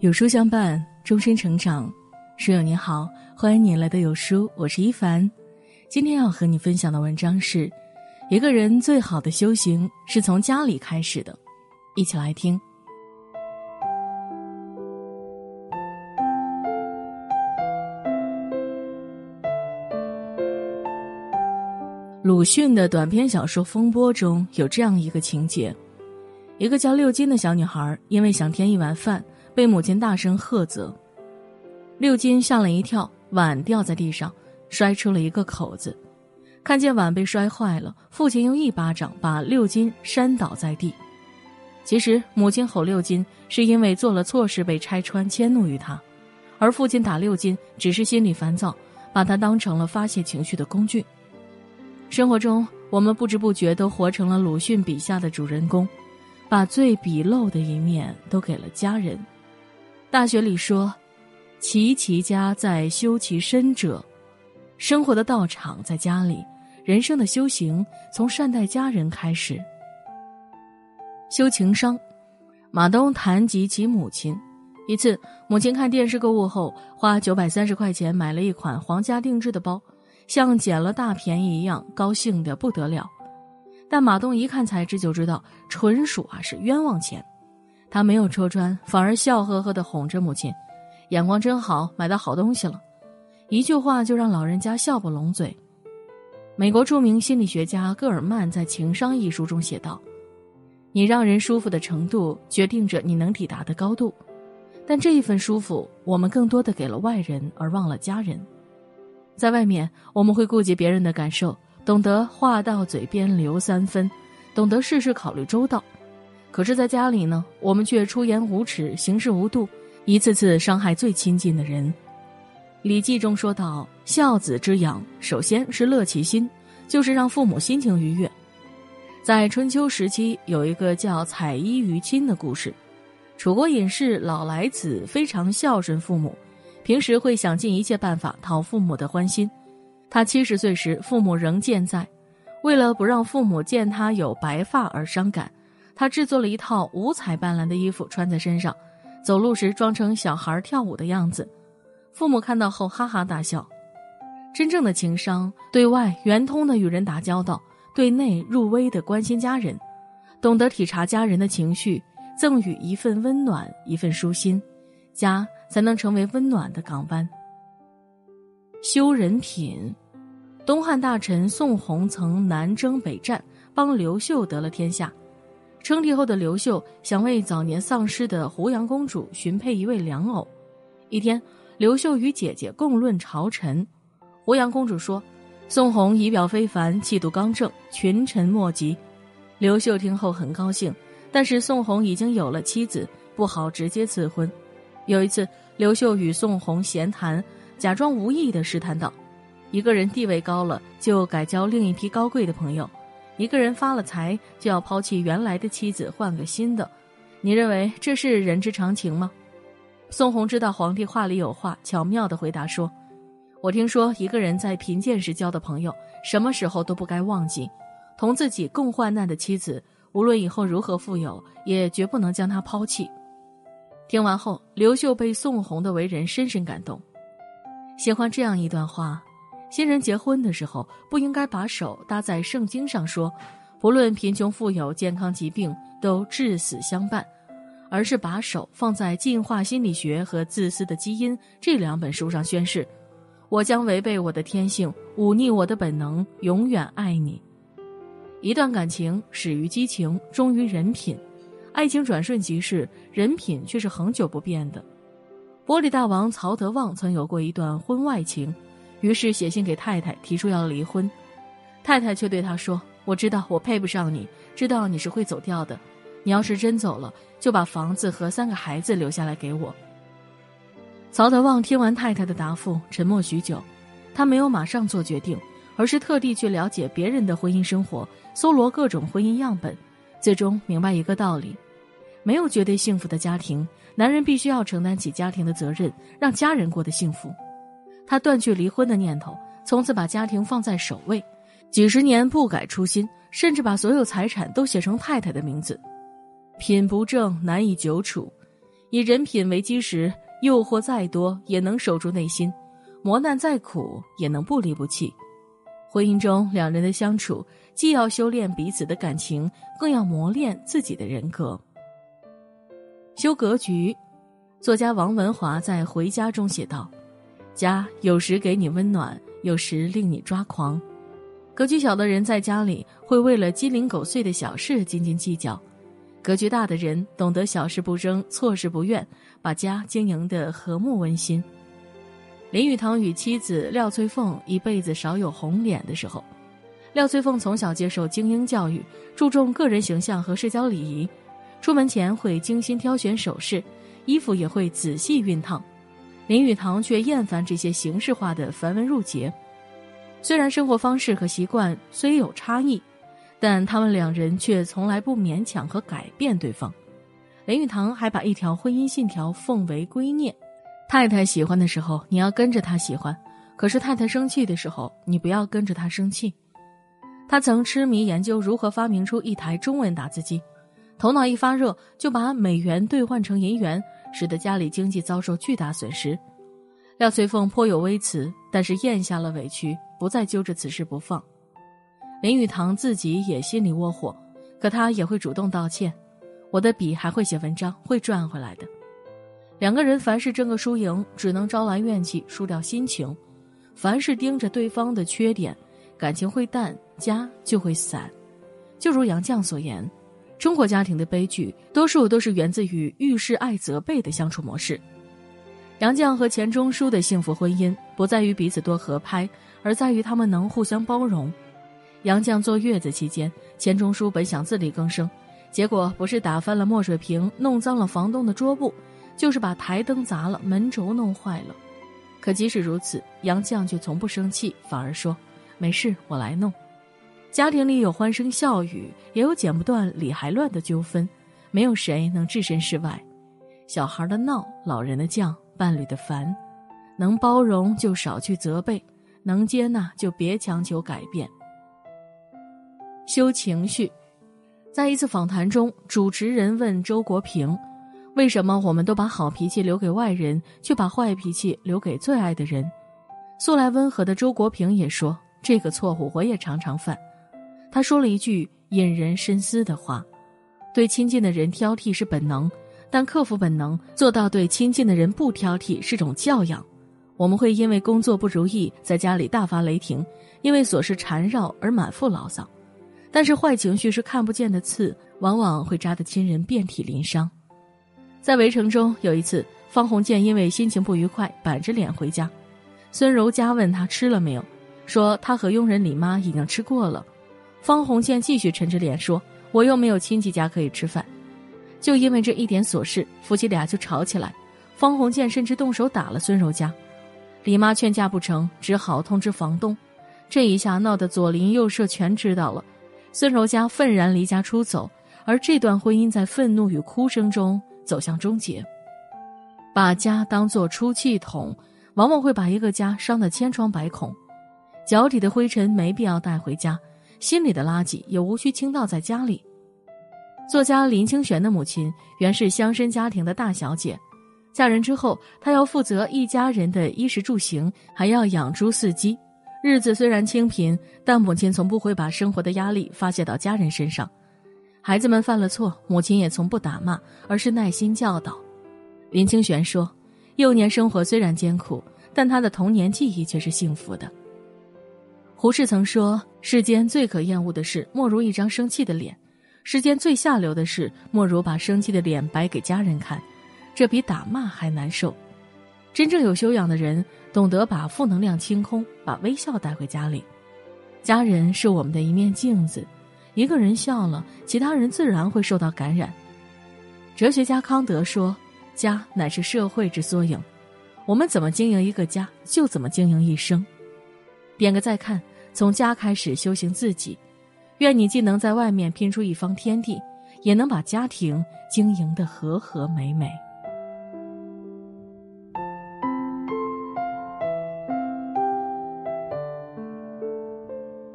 有书相伴，终身成长。书友你好，欢迎你来到有书，我是一凡。今天要和你分享的文章是：一个人最好的修行是从家里开始的。一起来听。鲁迅的短篇小说《风波》中有这样一个情节：一个叫六金的小女孩，因为想添一碗饭，被母亲大声喝责。六金吓了一跳，碗掉在地上，摔出了一个口子。看见碗被摔坏了，父亲又一巴掌把六金扇倒在地。其实，母亲吼六金是因为做了错事被拆穿，迁怒于他；而父亲打六金只是心里烦躁，把他当成了发泄情绪的工具。生活中，我们不知不觉都活成了鲁迅笔下的主人公，把最鄙陋的一面都给了家人。大学里说：“齐其家在修其身者。”生活的道场在家里，人生的修行从善待家人开始。修情商，马东谈及其母亲。一次，母亲看电视购物后，花九百三十块钱买了一款皇家定制的包。像捡了大便宜一样，高兴的不得了。但马东一看材质就知道，纯属啊是冤枉钱。他没有戳穿，反而笑呵呵的哄着母亲：“眼光真好，买到好东西了。”一句话就让老人家笑不拢嘴。美国著名心理学家戈尔曼在《情商》一书中写道：“你让人舒服的程度，决定着你能抵达的高度。但这一份舒服，我们更多的给了外人，而忘了家人。”在外面，我们会顾及别人的感受，懂得话到嘴边留三分，懂得事事考虑周到。可是，在家里呢，我们却出言无耻，行事无度，一次次伤害最亲近的人。《礼记》中说道：“孝子之养，首先是乐其心，就是让父母心情愉悦。”在春秋时期，有一个叫采衣娱亲的故事。楚国隐士老来子非常孝顺父母。平时会想尽一切办法讨父母的欢心。他七十岁时，父母仍健在。为了不让父母见他有白发而伤感，他制作了一套五彩斑斓的衣服穿在身上，走路时装成小孩跳舞的样子。父母看到后哈哈大笑。真正的情商，对外圆通的与人打交道，对内入微的关心家人，懂得体察家人的情绪，赠予一份温暖，一份舒心，家。才能成为温暖的港湾。修人品，东汉大臣宋弘曾南征北战，帮刘秀得了天下。称帝后的刘秀想为早年丧失的胡杨公主寻配一位良偶。一天，刘秀与姐姐共论朝臣，胡杨公主说：“宋弘仪表非凡，气度刚正，群臣莫及。”刘秀听后很高兴，但是宋弘已经有了妻子，不好直接赐婚。有一次，刘秀与宋弘闲谈，假装无意的试探道：“一个人地位高了，就改交另一批高贵的朋友；一个人发了财，就要抛弃原来的妻子，换个新的。你认为这是人之常情吗？”宋弘知道皇帝话里有话，巧妙的回答说：“我听说，一个人在贫贱时交的朋友，什么时候都不该忘记；同自己共患难的妻子，无论以后如何富有，也绝不能将她抛弃。”听完后，刘秀被宋弘的为人深深感动，喜欢这样一段话：新人结婚的时候，不应该把手搭在圣经上说，不论贫穷富有、健康疾病，都至死相伴，而是把手放在进化心理学和自私的基因这两本书上宣誓：我将违背我的天性，忤逆我的本能，永远爱你。一段感情始于激情，忠于人品。爱情转瞬即逝，人品却是恒久不变的。玻璃大王曹德旺曾有过一段婚外情，于是写信给太太提出要离婚，太太却对他说：“我知道我配不上你，知道你是会走掉的。你要是真走了，就把房子和三个孩子留下来给我。”曹德旺听完太太的答复，沉默许久，他没有马上做决定，而是特地去了解别人的婚姻生活，搜罗各种婚姻样本，最终明白一个道理。没有绝对幸福的家庭，男人必须要承担起家庭的责任，让家人过得幸福。他断绝离婚的念头，从此把家庭放在首位，几十年不改初心，甚至把所有财产都写成太太的名字。品不正，难以久处。以人品为基石，诱惑再多也能守住内心，磨难再苦也能不离不弃。婚姻中两人的相处，既要修炼彼此的感情，更要磨练自己的人格。修格局，作家王文华在《回家》中写道：“家有时给你温暖，有时令你抓狂。格局小的人在家里会为了鸡零狗碎的小事斤斤计较，格局大的人懂得小事不争，错事不怨，把家经营的和睦温馨。”林语堂与妻子廖翠凤一辈子少有红脸的时候，廖翠凤从小接受精英教育，注重个人形象和社交礼仪。出门前会精心挑选首饰，衣服也会仔细熨烫。林语堂却厌烦这些形式化的繁文缛节。虽然生活方式和习惯虽有差异，但他们两人却从来不勉强和改变对方。林语堂还把一条婚姻信条奉为圭臬：太太喜欢的时候，你要跟着她喜欢；可是太太生气的时候，你不要跟着她生气。他曾痴迷研究如何发明出一台中文打字机。头脑一发热，就把美元兑换成银元，使得家里经济遭受巨大损失。廖翠凤颇有微词，但是咽下了委屈，不再揪着此事不放。林语堂自己也心里窝火，可他也会主动道歉。我的笔还会写文章，会赚回来的。两个人凡事争个输赢，只能招来怨气，输掉心情。凡是盯着对方的缺点，感情会淡，家就会散。就如杨绛所言。中国家庭的悲剧，多数都是源自于遇事爱责备的相处模式。杨绛和钱钟书的幸福婚姻，不在于彼此多合拍，而在于他们能互相包容。杨绛坐月子期间，钱钟书本想自力更生，结果不是打翻了墨水瓶，弄脏了房东的桌布，就是把台灯砸了，门轴弄坏了。可即使如此，杨绛却从不生气，反而说：“没事，我来弄。”家庭里有欢声笑语，也有剪不断理还乱的纠纷，没有谁能置身事外。小孩的闹，老人的犟，伴侣的烦，能包容就少去责备，能接纳就别强求改变。修情绪，在一次访谈中，主持人问周国平：“为什么我们都把好脾气留给外人，却把坏脾气留给最爱的人？”素来温和的周国平也说：“这个错误我也常常犯。”他说了一句引人深思的话：“对亲近的人挑剔是本能，但克服本能，做到对亲近的人不挑剔是种教养。我们会因为工作不如意，在家里大发雷霆，因为琐事缠绕而满腹牢骚。但是坏情绪是看不见的刺，往往会扎得亲人遍体鳞伤。在围城中，有一次，方鸿渐因为心情不愉快，板着脸回家。孙柔嘉问他吃了没有，说他和佣人李妈已经吃过了。”方鸿渐继续沉着脸说：“我又没有亲戚家可以吃饭，就因为这一点琐事，夫妻俩就吵起来。方鸿渐甚至动手打了孙柔嘉，李妈劝架不成，只好通知房东。这一下闹得左邻右舍全知道了，孙柔嘉愤然离家出走，而这段婚姻在愤怒与哭声中走向终结。把家当作出气筒，往往会把一个家伤得千疮百孔。脚底的灰尘没必要带回家。”心里的垃圾也无需倾倒在家里。作家林清玄的母亲原是乡绅家庭的大小姐，嫁人之后，她要负责一家人的衣食住行，还要养猪饲鸡，日子虽然清贫，但母亲从不会把生活的压力发泄到家人身上。孩子们犯了错，母亲也从不打骂，而是耐心教导。林清玄说：“幼年生活虽然艰苦，但他的童年记忆却是幸福的。”胡适曾说：“世间最可厌恶的事，莫如一张生气的脸；世间最下流的事，莫如把生气的脸摆给家人看，这比打骂还难受。真正有修养的人，懂得把负能量清空，把微笑带回家里。家人是我们的一面镜子，一个人笑了，其他人自然会受到感染。”哲学家康德说：“家乃是社会之缩影，我们怎么经营一个家，就怎么经营一生。”点个再看，从家开始修行自己，愿你既能在外面拼出一方天地，也能把家庭经营的和和美美。